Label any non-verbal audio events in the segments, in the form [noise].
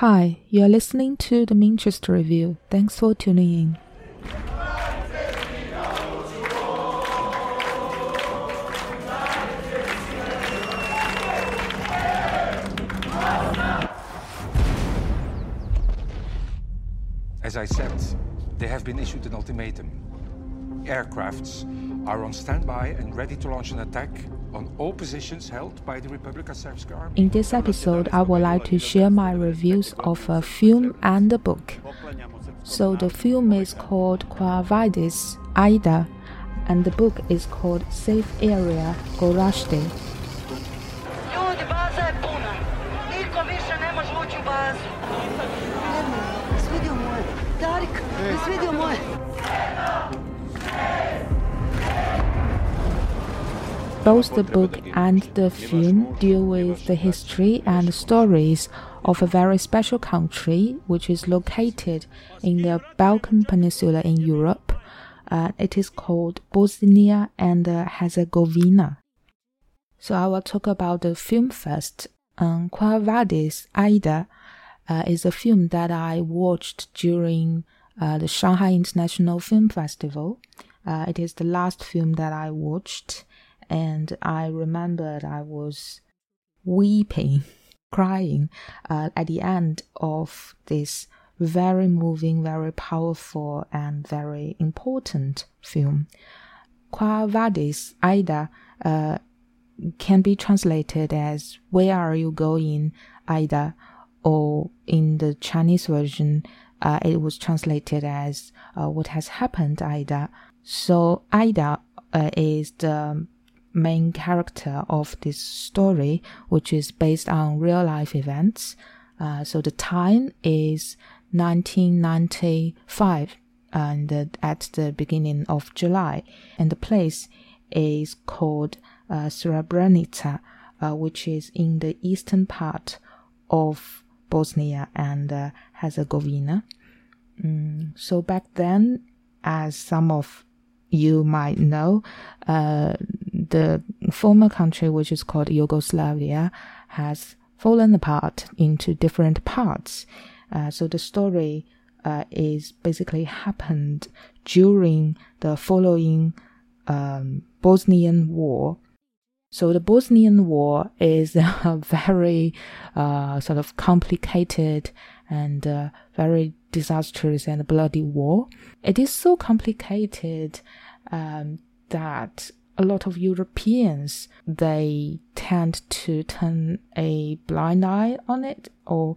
Hi, you're listening to the Manchester Review. Thanks for tuning in. As I said, they have been issued an ultimatum. Aircrafts are on standby and ready to launch an attack on all positions held by the Republika Srpska army. In this episode, I would like to share my reviews of a film and a book. So the film is called Quo Vadis Aida, and the book is called Safe Area Gorazde. Ljudi, baza je Both the book and the film deal with the history and stories of a very special country which is located in the Balkan Peninsula in Europe. Uh, it is called Bosnia and Herzegovina. So I will talk about the film first. Um, Quo Vadis Aida uh, is a film that I watched during uh, the Shanghai International Film Festival. Uh, it is the last film that I watched and I remembered I was weeping, [laughs] crying uh, at the end of this very moving, very powerful, and very important film. Quo Vadis Aida uh, can be translated as Where are you going, Aida? Or in the Chinese version, uh, it was translated as uh, What has happened, Aida? So Aida uh, is the main character of this story, which is based on real life events. Uh, so the time is 1995 and uh, at the beginning of July, and the place is called uh, Srebrenica, uh, which is in the eastern part of Bosnia and uh, Herzegovina. Mm, so back then, as some of you might know, uh, the former country, which is called Yugoslavia, has fallen apart into different parts. Uh, so the story uh, is basically happened during the following um, Bosnian War. So the Bosnian War is [laughs] a very uh, sort of complicated and uh, very disastrous and bloody war. It is so complicated um, that a lot of Europeans they tend to turn a blind eye on it or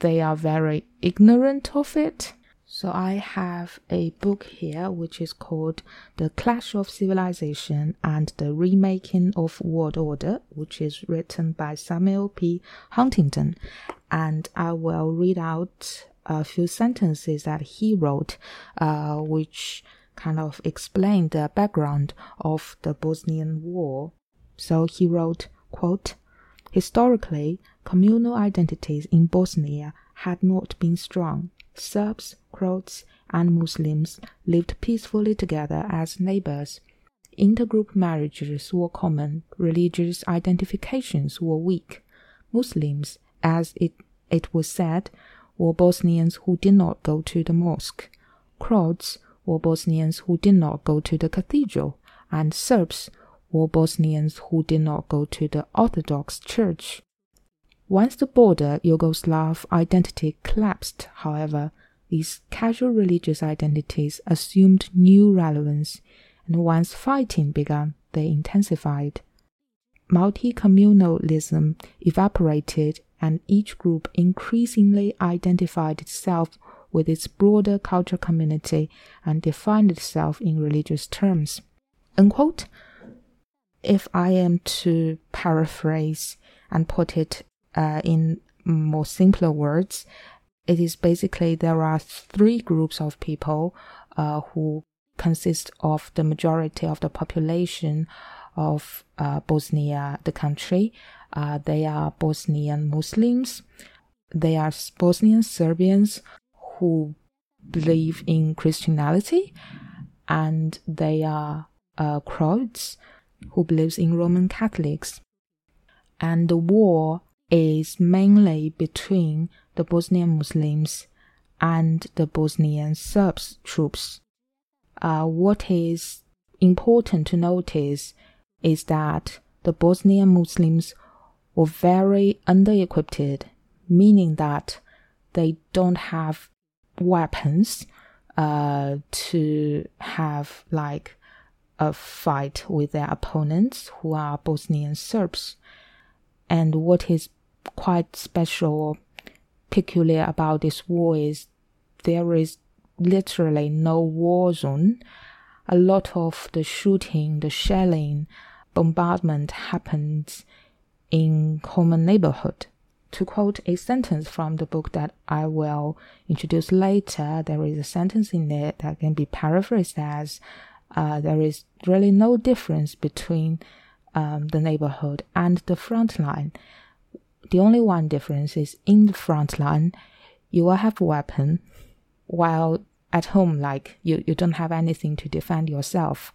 they are very ignorant of it. So I have a book here which is called The Clash of Civilization and the Remaking of World Order, which is written by Samuel P. Huntington. And I will read out a few sentences that he wrote, uh, which kind of explain the background of the Bosnian War. So he wrote, quote, Historically, communal identities in Bosnia had not been strong. Serbs, Croats, and Muslims lived peacefully together as neighbors. Intergroup marriages were common, religious identifications were weak. Muslims, as it, it was said, were Bosnians who did not go to the mosque. Croats were Bosnians who did not go to the cathedral, and Serbs were Bosnians who did not go to the Orthodox Church. Once the border Yugoslav identity collapsed, however, these casual religious identities assumed new relevance, and once fighting began, they intensified. Multi communalism evaporated, and each group increasingly identified itself with its broader cultural community and defined itself in religious terms. Unquote. If I am to paraphrase and put it uh, in more simpler words, it is basically there are three groups of people uh, who consist of the majority of the population of uh, Bosnia, the country. Uh, they are Bosnian Muslims, they are Bosnian Serbians who believe in Christianity, and they are uh, Croats who believes in Roman Catholics. And the war is mainly between the Bosnian Muslims and the Bosnian Serbs troops. Uh, what is important to notice is that the Bosnian Muslims were very under-equipped, meaning that they don't have weapons uh, to have like a fight with their opponents who are Bosnian Serbs. And what is quite special, peculiar about this war is there is literally no war zone. A lot of the shooting, the shelling, bombardment happens in common neighborhood. To quote a sentence from the book that I will introduce later, there is a sentence in it that can be paraphrased as uh, there is really no difference between um, the neighborhood and the front line. The only one difference is in the front line, you will have a weapon, while at home, like you, you don't have anything to defend yourself.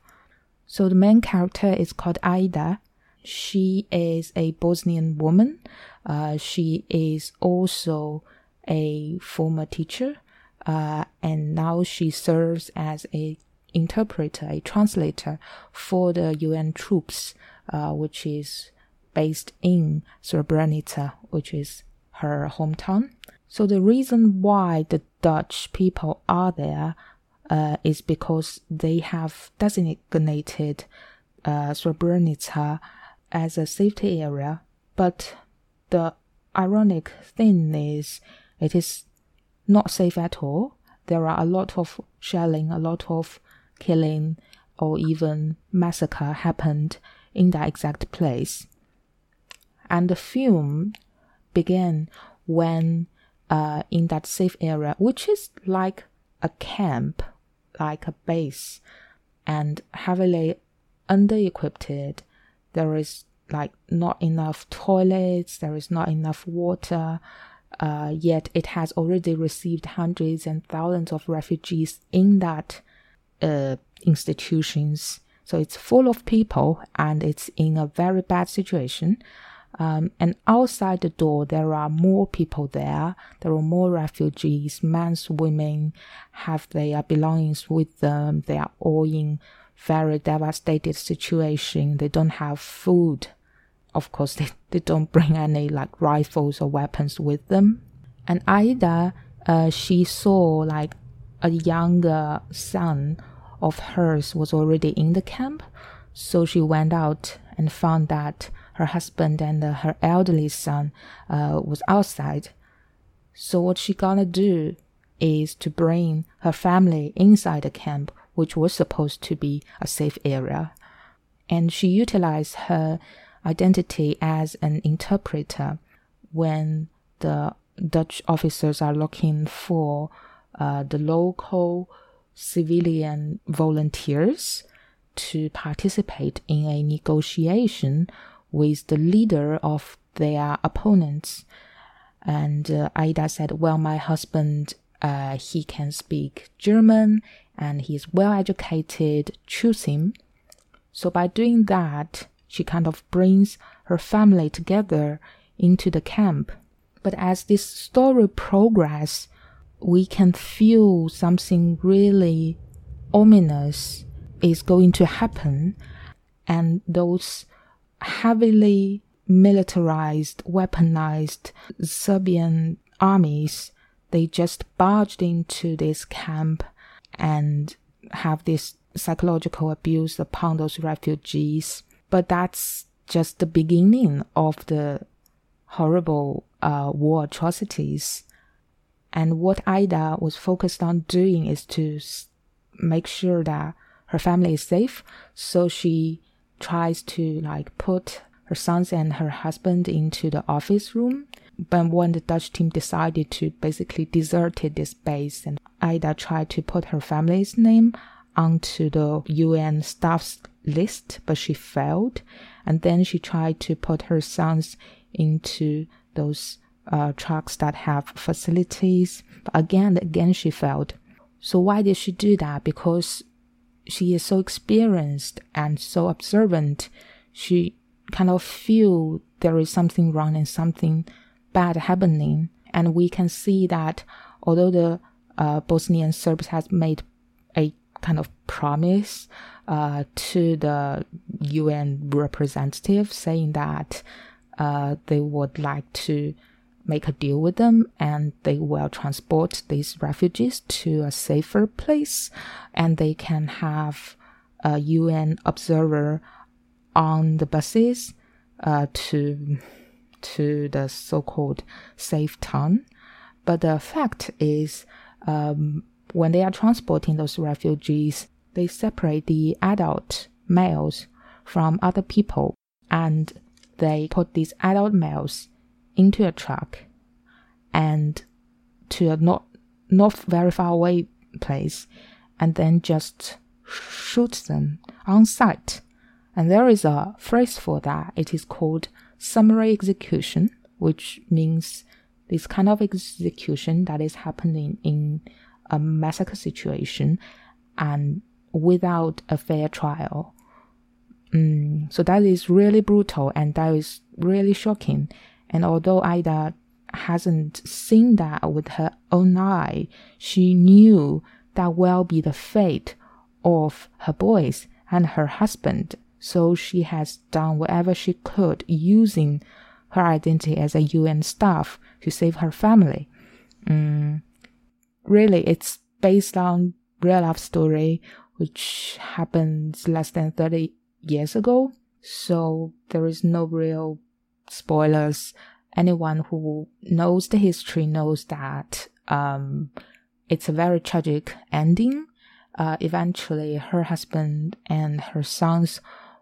So the main character is called Aida. She is a Bosnian woman. Uh, she is also a former teacher, uh, and now she serves as a interpreter, a translator for the UN troops, uh, which is based in Srebrenica, which is her hometown. So the reason why the Dutch people are there uh, is because they have designated uh, Srebrenica as a safety area. But the ironic thing is, it is not safe at all. There are a lot of shelling, a lot of killing, or even massacre happened in that exact place. And the film began when, uh, in that safe area, which is like a camp like a base and heavily under-equipped. There is like not enough toilets, there is not enough water, uh, yet it has already received hundreds and thousands of refugees in that uh, institutions. So it's full of people and it's in a very bad situation. Um, and outside the door, there are more people there. There are more refugees, men, women have their belongings with them. They are all in very devastated situation. They don't have food. Of course, they, [laughs] they don't bring any like rifles or weapons with them. And Aida, uh, she saw like a younger son of hers was already in the camp. So she went out and found that her husband and uh, her elderly son uh, was outside. So what she gonna do is to bring her family inside the camp, which was supposed to be a safe area. And she utilized her identity as an interpreter when the Dutch officers are looking for uh, the local civilian volunteers to participate in a negotiation with the leader of their opponents. And uh, Aida said, Well, my husband, uh, he can speak German and he's well educated, choose him. So by doing that, she kind of brings her family together into the camp. But as this story progresses, we can feel something really ominous is going to happen. And those heavily militarized, weaponized Serbian armies, they just barged into this camp and have this psychological abuse upon those refugees. But that's just the beginning of the horrible uh, war atrocities. And what Ida was focused on doing is to make sure that her family is safe. So she tries to like put her sons and her husband into the office room. But when the Dutch team decided to basically deserted this base and Aida tried to put her family's name onto the UN staff's list, but she failed. And then she tried to put her sons into those uh, trucks that have facilities. But again, again, she failed. So why did she do that? Because she is so experienced and so observant, she kind of feel there is something wrong and something bad happening. And we can see that although the uh, Bosnian Serbs has made a kind of promise uh, to the UN representative saying that uh, they would like to make a deal with them and they will transport these refugees to a safer place and they can have a UN observer on the buses uh, to to the so-called safe town. But the fact is, um, when they are transporting those refugees, they separate the adult males from other people and they put these adult males into a truck and to a not not very far away place and then just shoot them on sight. And there is a phrase for that. It is called summary execution, which means this kind of execution that is happening in a massacre situation and without a fair trial. Mm, so that is really brutal and that is really shocking. And although Ida hasn't seen that with her own eye, she knew that will be the fate of her boys and her husband. So she has done whatever she could using her identity as a UN staff to save her family. Mm, really, it's based on real life story, which happened less than 30 years ago. So there is no real spoilers. Anyone who knows the history knows that um, it's a very tragic ending. Uh, eventually, her husband and her sons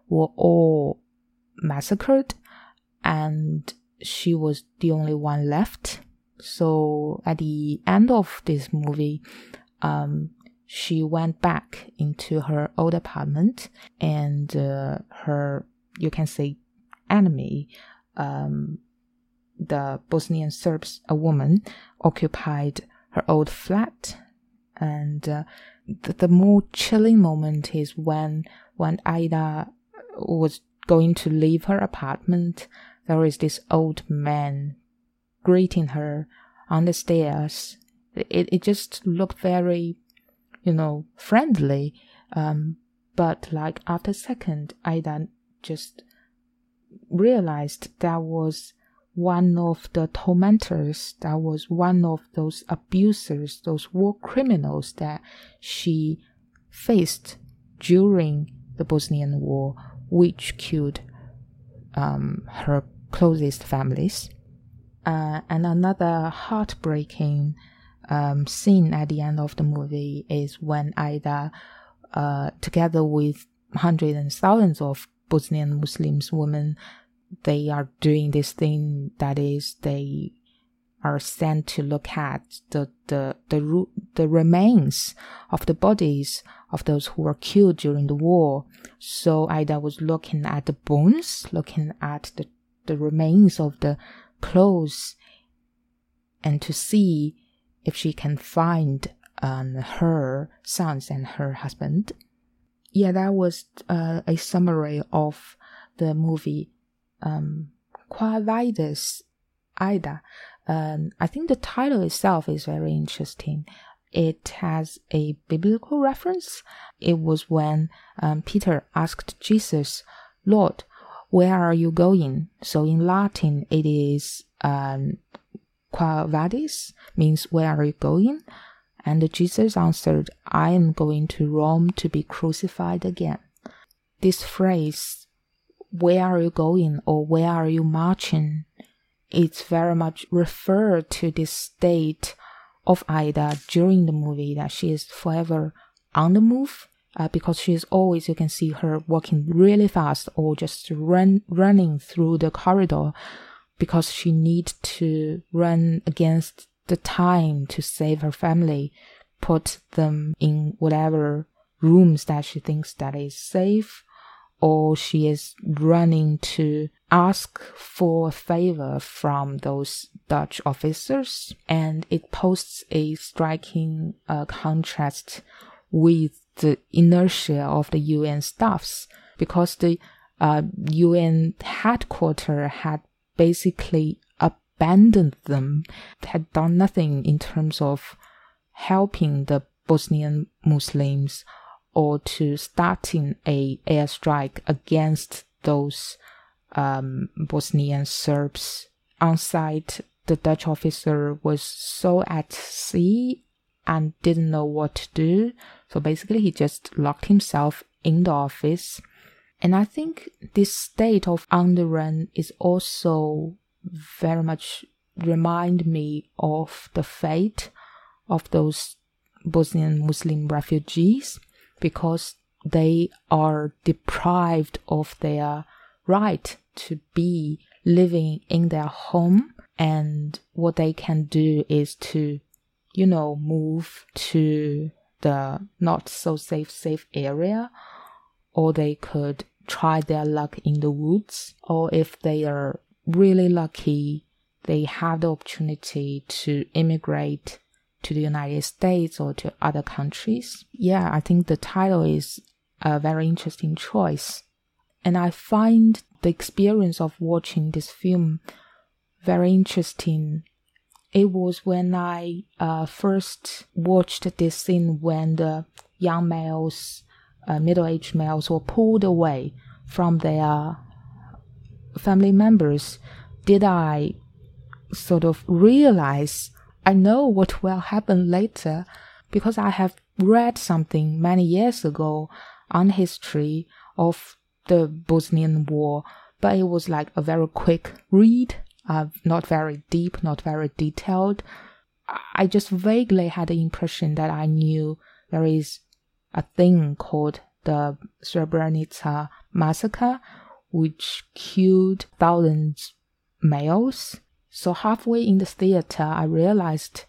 were all massacred, and she was the only one left. So at the end of this movie, um, she went back into her old apartment and uh, her, you can say, enemy, um, the Bosnian Serbs, a woman, occupied her old flat. And uh, the, the more chilling moment is when, when Ida was going to leave her apartment, there is this old man greeting her on the stairs. It, it just looked very you know, friendly. Um, but like after a second, I then just realized that was one of the tormentors, that was one of those abusers, those war criminals that she faced during the Bosnian War, which killed um, her closest families. Uh, and another heartbreaking um, scene at the end of the movie is when Ida, uh, together with hundreds and thousands of Bosnian Muslims women, they are doing this thing that is they are sent to look at the the the the remains of the bodies of those who were killed during the war. So Ida was looking at the bones, looking at the the remains of the clothes, and to see if she can find um, her sons and her husband. Yeah, that was uh, a summary of the movie um, Quo Vadis Ida. Um, I think the title itself is very interesting. It has a biblical reference. It was when um, Peter asked Jesus, Lord, where are you going? So in Latin, it is um, Quo vadis means where are you going? And Jesus answered, I am going to Rome to be crucified again. This phrase, where are you going or where are you marching? It's very much referred to this state of Ida during the movie that she is forever on the move uh, because she is always you can see her walking really fast or just run running through the corridor because she needs to run against the time to save her family, put them in whatever rooms that she thinks that is safe, or she is running to ask for a favor from those Dutch officers. And it posts a striking uh, contrast with the inertia of the UN staffs because the uh, UN headquarters had basically abandoned them, had done nothing in terms of helping the Bosnian Muslims or to starting a airstrike against those um, Bosnian Serbs on site. The Dutch officer was so at sea and didn't know what to do. So basically, he just locked himself in the office. And I think this state of underrun is also very much remind me of the fate of those Bosnian Muslim refugees because they are deprived of their right to be living in their home and what they can do is to you know move to the not so safe safe area or they could try their luck in the woods or if they are really lucky they have the opportunity to immigrate to the United States or to other countries. Yeah, I think the title is a very interesting choice. And I find the experience of watching this film very interesting. It was when I uh, first watched this scene when the young males, uh, middle aged males, were pulled away from their family members. Did I sort of realize I know what will happen later because I have read something many years ago on history of the Bosnian War, but it was like a very quick read, uh, not very deep, not very detailed. I just vaguely had the impression that I knew there is a thing called the Srebrenica massacre, which killed thousands males so halfway in the theater, I realized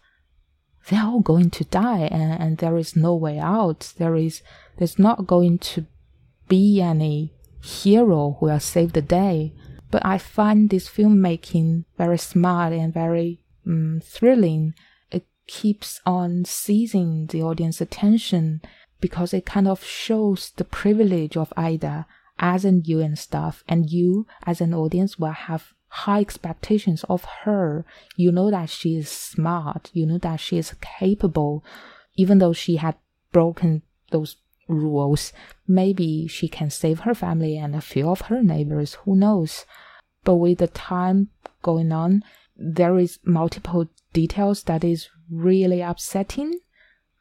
they're all going to die and, and there is no way out. There is, there's not going to be any hero who will save the day. But I find this filmmaking very smart and very um, thrilling. It keeps on seizing the audience attention because it kind of shows the privilege of Ida as an UN staff and you as an audience will have high expectations of her. You know that she is smart. You know that she is capable. Even though she had broken those rules, maybe she can save her family and a few of her neighbors. Who knows? But with the time going on, there is multiple details that is really upsetting,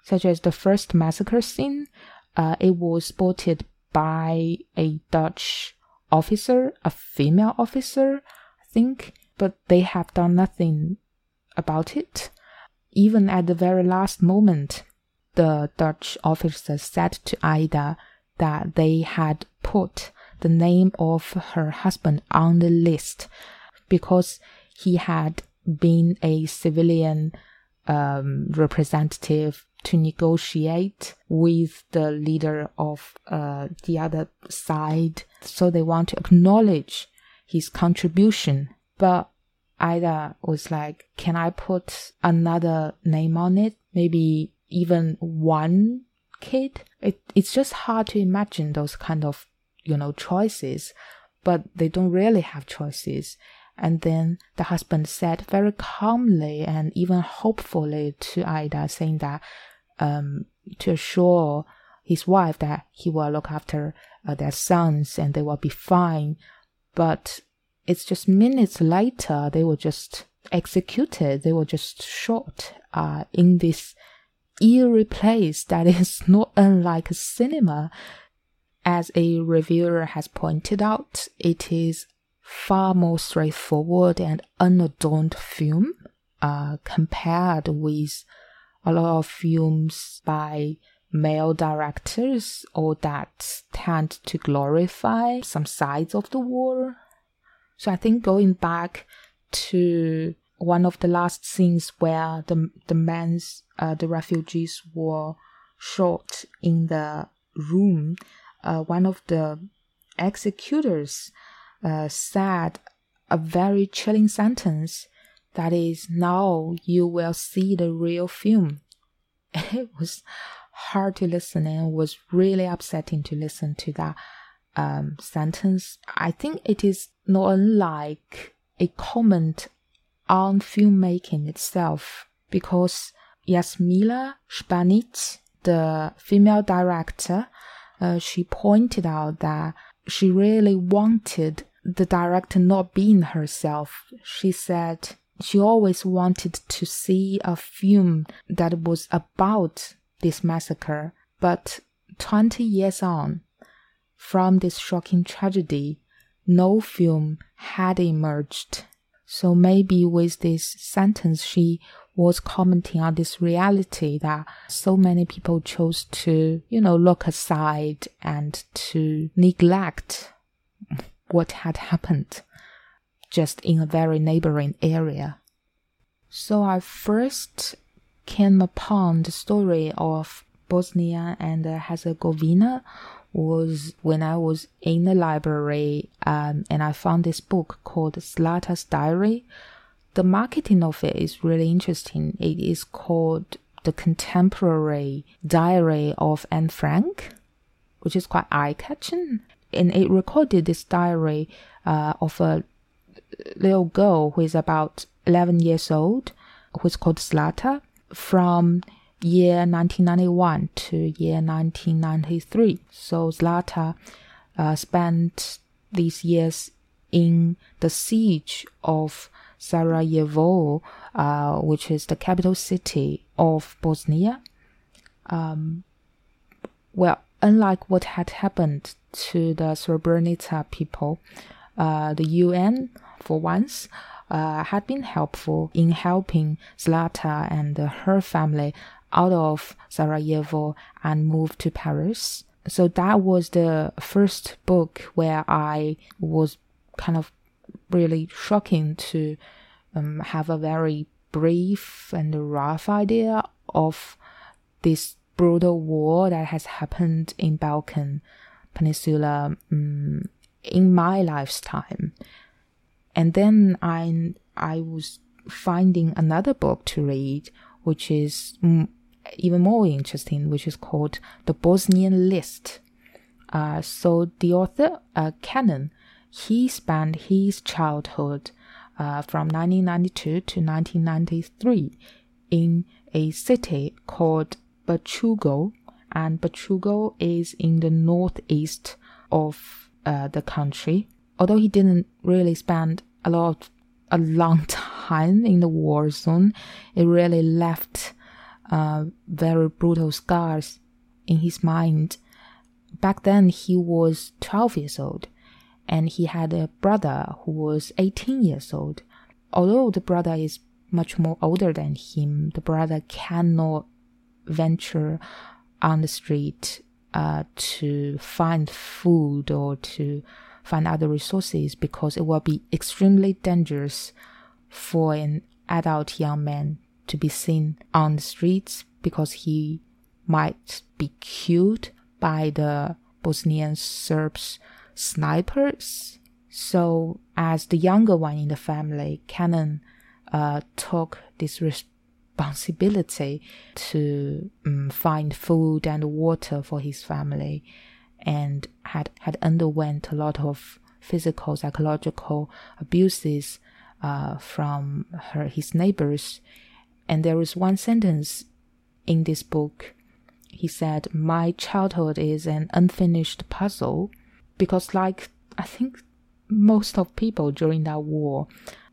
such as the first massacre scene. Uh, it was spotted by a Dutch officer, a female officer, I think, but they have done nothing about it. Even at the very last moment, the Dutch officer said to Ida that they had put the name of her husband on the list because he had been a civilian um, representative to negotiate with the leader of uh, the other side. So they want to acknowledge his contribution. But Ida was like, can I put another name on it? Maybe even one kid? It, it's just hard to imagine those kind of, you know, choices, but they don't really have choices. And then the husband said very calmly and even hopefully to Ida, saying that um, to assure his wife that he will look after uh, their sons and they will be fine but it's just minutes later they were just executed they were just shot uh, in this eerie place that is [laughs] not unlike a cinema as a reviewer has pointed out it is far more straightforward and unadorned film uh, compared with a lot of films by male directors or that tend to glorify some sides of the war. So I think going back to one of the last scenes where the the men's uh, the refugees were shot in the room, uh, one of the executors uh, said a very chilling sentence that is now you will see the real film. [laughs] It was hard to listen and was really upsetting to listen to that um, sentence. I think it is not unlike a comment on filmmaking itself because Jasmila Žbanić, the female director, uh, she pointed out that she really wanted the director not being herself. She said she always wanted to see a film that was about this massacre, but 20 years on from this shocking tragedy, no film had emerged. So maybe with this sentence, she was commenting on this reality that so many people chose to, you know, look aside and to neglect what had happened just in a very neighboring area. So I first came upon the story of Bosnia and Herzegovina was when I was in the library um, and I found this book called Zlata's Diary. The marketing of it is really interesting. It is called The Contemporary Diary of Anne Frank, which is quite eye catching. And it recorded this diary uh, of a little girl who is about 11 years old, who is called Zlata, from year 1991 to year 1993. So Zlata uh, spent these years in the siege of Sarajevo, uh, which is the capital city of Bosnia. Um, well, unlike what had happened to the Srebrenica people, uh, the UN, for once, uh, had been helpful in helping Zlata and her family out of Sarajevo and moved to Paris. So that was the first book where I was kind of really shocking to um, have a very brief and rough idea of this brutal war that has happened in Balkan Peninsula um, in my lifetime. And then I I was finding another book to read, which is even more interesting, which is called The Bosnian List. Uh, so the author, uh, Kenan, he spent his childhood uh, from 1992 to 1993 in a city called Brčko, and Brčko is in the northeast of uh, the country. Although he didn't really spend a lot, a long [laughs] time in the war zone, it really left uh, very brutal scars in his mind. Back then, he was 12 years old, and he had a brother who was 18 years old. Although the brother is much more older than him, the brother cannot venture on the street uh, to find food or to find other resources because it will be extremely dangerous for an adult young man to be seen on the streets because he might be killed by the Bosnian Serbs snipers. So, as the younger one in the family, Kenan uh, took this responsibility to um, find food and water for his family, and had had underwent a lot of physical, psychological abuses uh, from her his neighbors and there is one sentence in this book. He said, My childhood is an unfinished puzzle because, like, I think most of people during that war,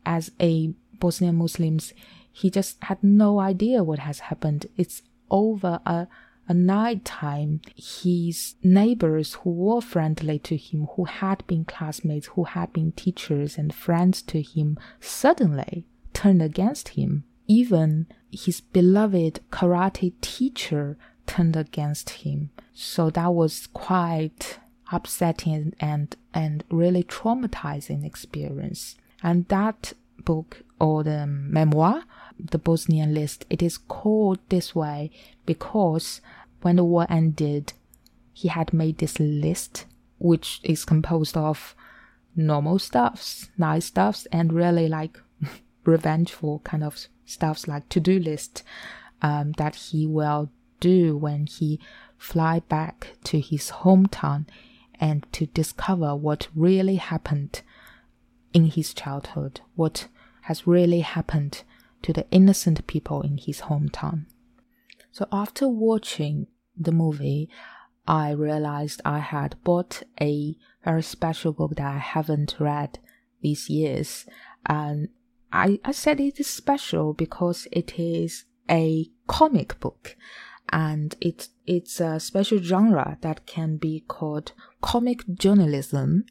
as a Bosnian Muslims, he just had no idea what has happened. It's over a, a night time. His neighbors who were friendly to him, who had been classmates, who had been teachers and friends to him, suddenly turned against him even his beloved karate teacher turned against him. So that was quite upsetting and, and really traumatizing experience. And that book or the memoir, the Bosnian list, it is called this way because when the war ended, he had made this list, which is composed of normal stuffs, nice stuffs, and really like revengeful kind of stuffs like to-do list um, that he will do when he fly back to his hometown and to discover what really happened in his childhood, what has really happened to the innocent people in his hometown. So after watching the movie, I realized I had bought a very special book that I haven't read these years. And I, I said it is special because it is a comic book and it's it's a special genre that can be called comic journalism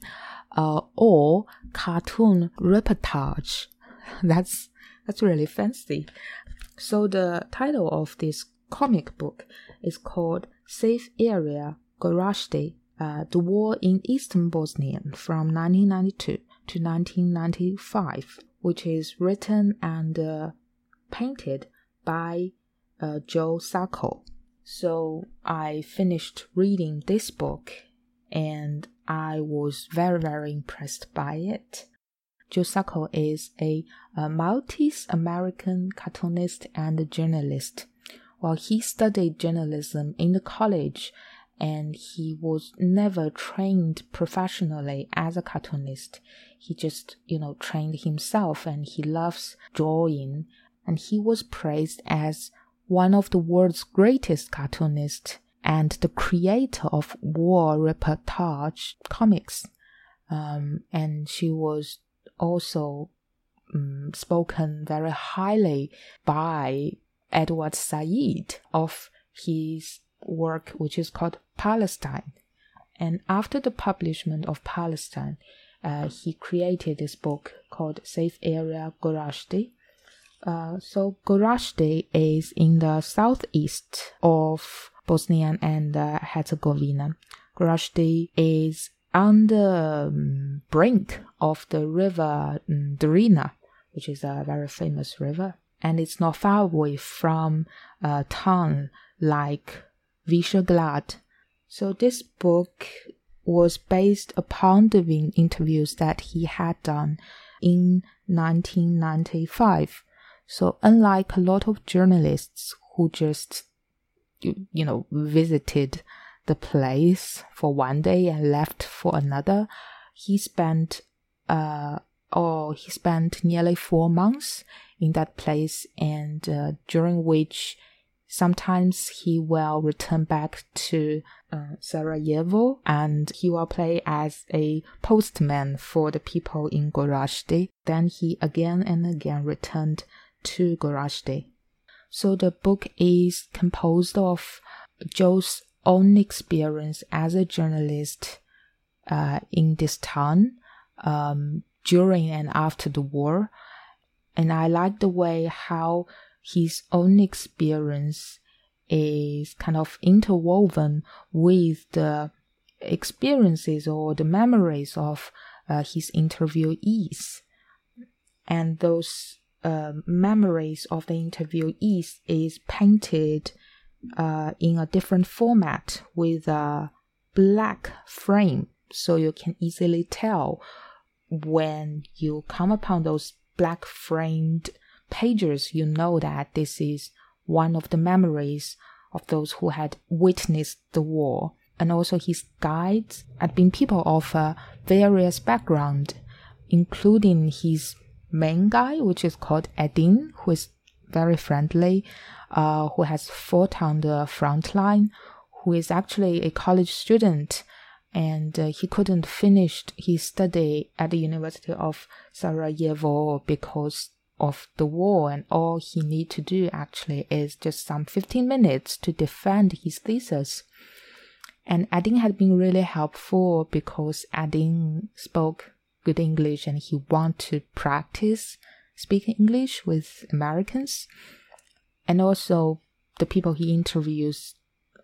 uh, or cartoon reportage. [laughs] That's that's really fancy. So the title of this comic book is called Safe Area Gorazde, uh, The War in Eastern Bosnia from 1992 to 1995, which is written and uh, painted by uh, Joe Sacco. So I finished reading this book and I was very, very impressed by it. Joe Sacco is a, a Maltese American cartoonist and journalist. While he studied journalism in the college and he was never trained professionally as a cartoonist, he just, you know, trained himself and he loves drawing and he was praised as one of the world's greatest cartoonists and the creator of war reportage comics. Um, and she was also um, spoken very highly by Edward Said of his work, which is called Palestine. And after the publishment of Palestine, uh, he created this book called Safe Area Gorazde, uh, so Gorazde is in the southeast of Bosnia and uh, Herzegovina. Gorazde is on the um, brink of the river um, Drina, which is a very famous river, and it's not far away from a town like Visegrad. So this book was based upon the interviews that he had done in 1995 so unlike a lot of journalists who just, you, know, visited the place for one day and left for another, he spent, uh, or he spent nearly four months in that place and uh, during which sometimes he will return back to uh, Sarajevo and he will play as a postman for the people in Gorazde. Then he again and again returned to Gorazde. So the book is composed of Joe's own experience as a journalist uh, in this town um, during and after the war. And I like the way how his own experience is kind of interwoven with the experiences or the memories of uh, his interviewees. And those uh, memories of the interviewees is painted uh, in a different format with a black frame, so you can easily tell when you come upon those black framed you know that this is one of the memories of those who had witnessed the war. And also his guides had been people of uh, various background, including his main guy, which is called Edin, who is very friendly, uh, who has fought on the front line, who is actually a college student, and uh, he couldn't finish his study at the University of Sarajevo because of the war, and all he need to do actually is just some 15 minutes to defend his thesis. And Edin had been really helpful because Edin spoke good English and he want to practice speaking English with Americans. And also the people he interviews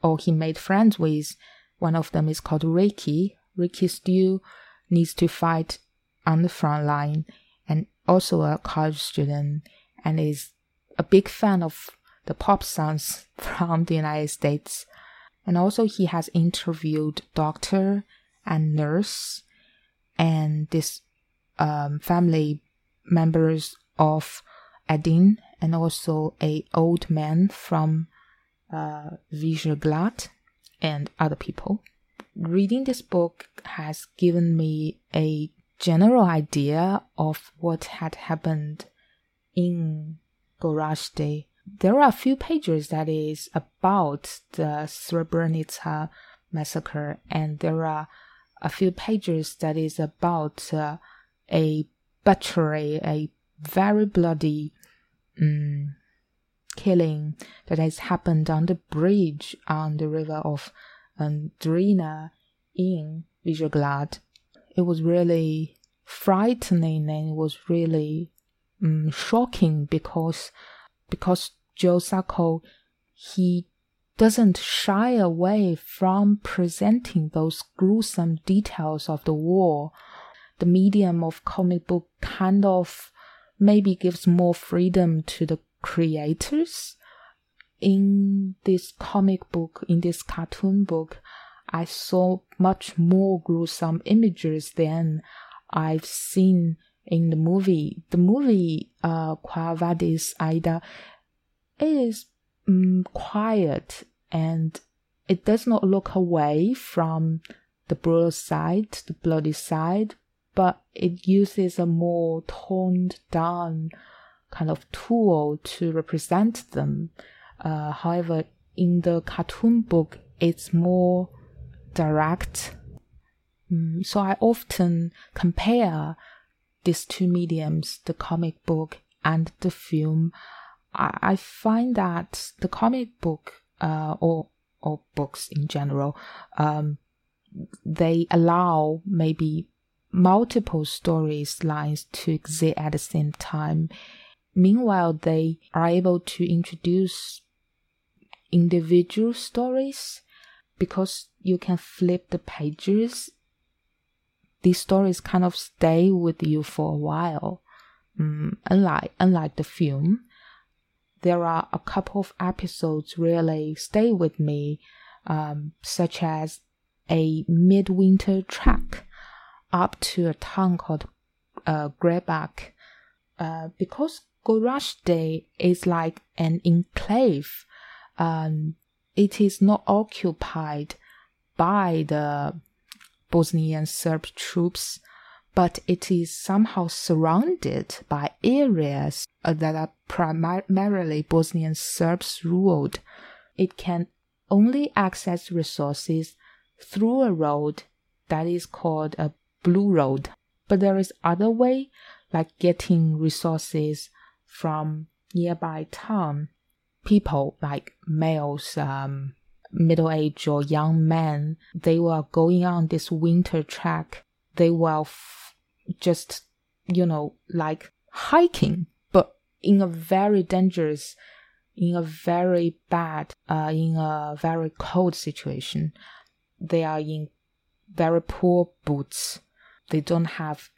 or he made friends with, one of them is called Ricky. Ricky still needs to fight on the front line also a college student and is a big fan of the pop songs [laughs] from the United States. And also he has interviewed doctor and nurse and this um, family members of Adin and also a old man from uh, Visegrad and other people. Reading this book has given me a general idea of what had happened in Gorazde. There are a few pages that is about the Srebrenica massacre, and there are a few pages that is about uh, a butchery, a very bloody um, killing that has happened on the bridge on the river of um, Drina in Visegrad. It was really frightening and it was really um, shocking because because Joe Sacco he doesn't shy away from presenting those gruesome details of the war. The medium of comic book kind of maybe gives more freedom to the creators. In this comic book, in this cartoon book, I saw much more gruesome images than I've seen in the movie. The movie, uh, Quo Vadis Aida, is um, quiet and it does not look away from the brutal side, the bloody side, but it uses a more toned down kind of tool to represent them. Uh, however, in the cartoon book, it's more direct. Mm, so I often compare these two mediums, the comic book and the film. I, I find that the comic book uh, or or books in general, um, they allow maybe multiple stories lines to exist at the same time. Meanwhile, they are able to introduce individual stories because you can flip the pages. These stories kind of stay with you for a while. Um, unlike unlike the film, there are a couple of episodes really stay with me, um, such as a midwinter trek up to a town called uh, Grebak. Uh, because Gorazde is like an enclave, um, it is not occupied by the Bosnian Serb troops but it is somehow surrounded by areas that are primarily Bosnian Serbs ruled. It can only access resources through a road that is called a blue road. But there is other way, like getting resources from nearby town. People like males, um, middle aged or young men, they were going on this winter trek. They were just, you know, like hiking, but in a very dangerous, in a very bad, uh, in a very cold situation. They are in very poor boots. They don't have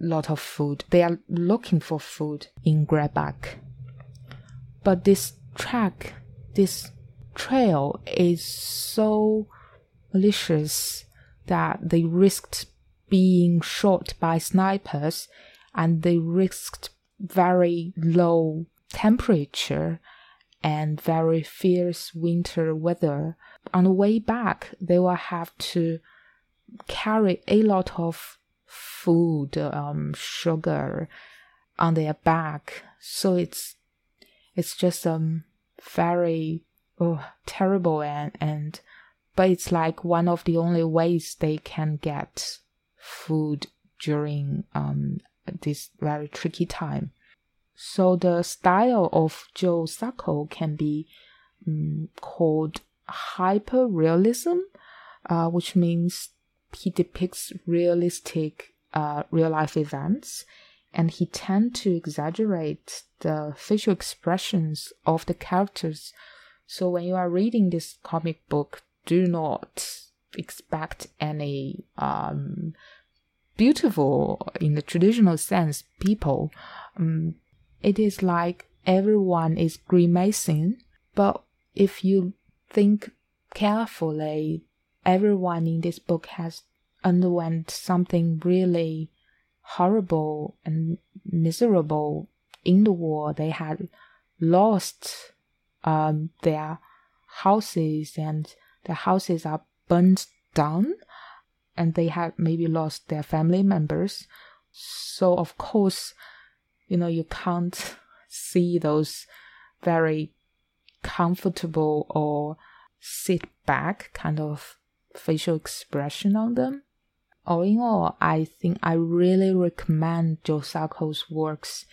lot of food. They are looking for food in Grebak. But this track, this trail is so malicious that they risked being shot by snipers and they risked very low temperature and very fierce winter weather. On the way back, they will have to carry a lot of food, um, sugar on their back. So it's it's just um very oh, terrible and and but it's like one of the only ways they can get food during um, this very tricky time. So the style of Joe Sacco can be um, called hyperrealism, uh, which means he depicts realistic uh, real life events and he tend to exaggerate the facial expressions of the characters. So when you are reading this comic book, do not expect any um, beautiful in the traditional sense people. Um, it is like everyone is grimacing, but if you think carefully, everyone in this book has underwent something really horrible and miserable in the war. They had lost um, their houses and their houses are burnt down and they have maybe lost their family members. So of course, you know, you can't [laughs] see those very comfortable or sit back kind of facial expression on them. All in all, I think I really recommend Joe Sacco's works.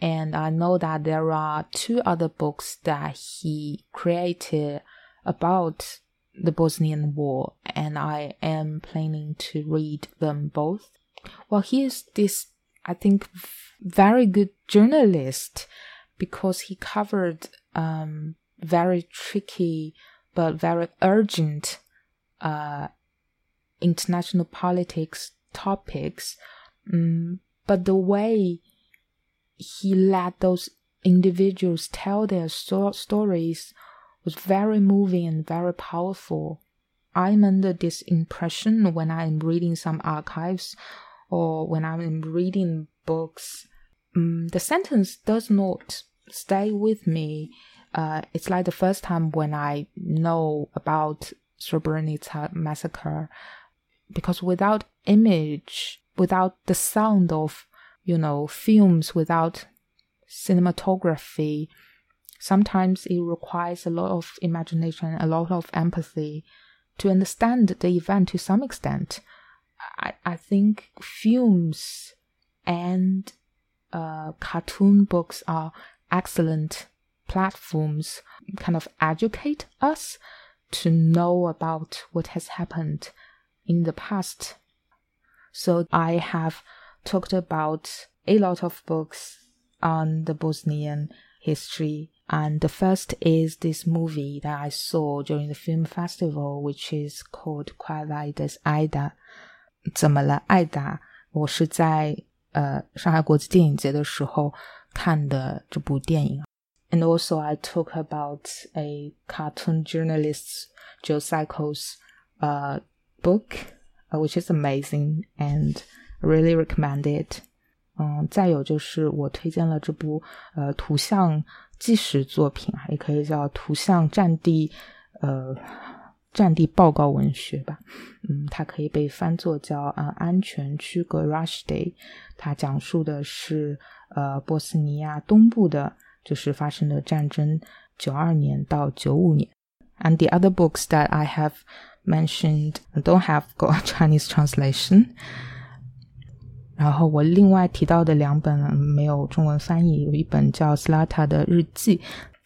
And I know that there are two other books that he created about the Bosnian War, and I am planning to read them both. Well, he is this, I think, very good journalist because he covered um, very tricky but very urgent uh, international politics topics. Um, but the way he let those individuals tell their sto- stories was very moving and very powerful. I'm under this impression when I'm reading some archives or when I'm reading books. Um, the sentence does not stay with me. Uh, it's like the first time when I know about Srebrenica massacre, because without image, without the sound of, you know, films, without cinematography, sometimes it requires a lot of imagination, a lot of empathy to understand the event to some extent. I, I think films and uh, cartoon books are excellent platforms, kind of educate us to know about what has happened in the past. So I have talked about a lot of books on the Bosnian history. And the first is this movie that I saw during the film festival, which is called Quo Vadis Aida. 怎么了，艾达？我是在呃上海国际电影节的时候看的这部电影。And also, I talk about a cartoon journalist Joe Sacco's uh, book, uh, which is amazing and really recommend it。嗯，再有就是我推荐了这部呃图像纪实作品啊，也可以叫图像战地呃战地报告文学吧。嗯，它可以被翻作叫啊、呃、安全区 Gorazde。它讲述的是呃波斯尼亚东部的，就是发生的战争九二年到九五年。And the other books that I have mentioned don't have got [laughs] Chinese translation. 然后我另外提到的两本没有中文翻译，有一本叫《斯拉塔的日记》，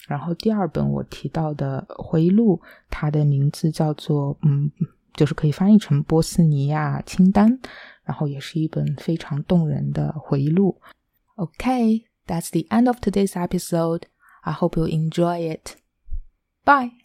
然后第二本我提到的回忆录，它的名字叫做嗯，就是可以翻译成《波斯尼亚清单》，然后也是一本非常动人的回忆录。OK，that's the end of today's episode. I hope you enjoy it. Bye.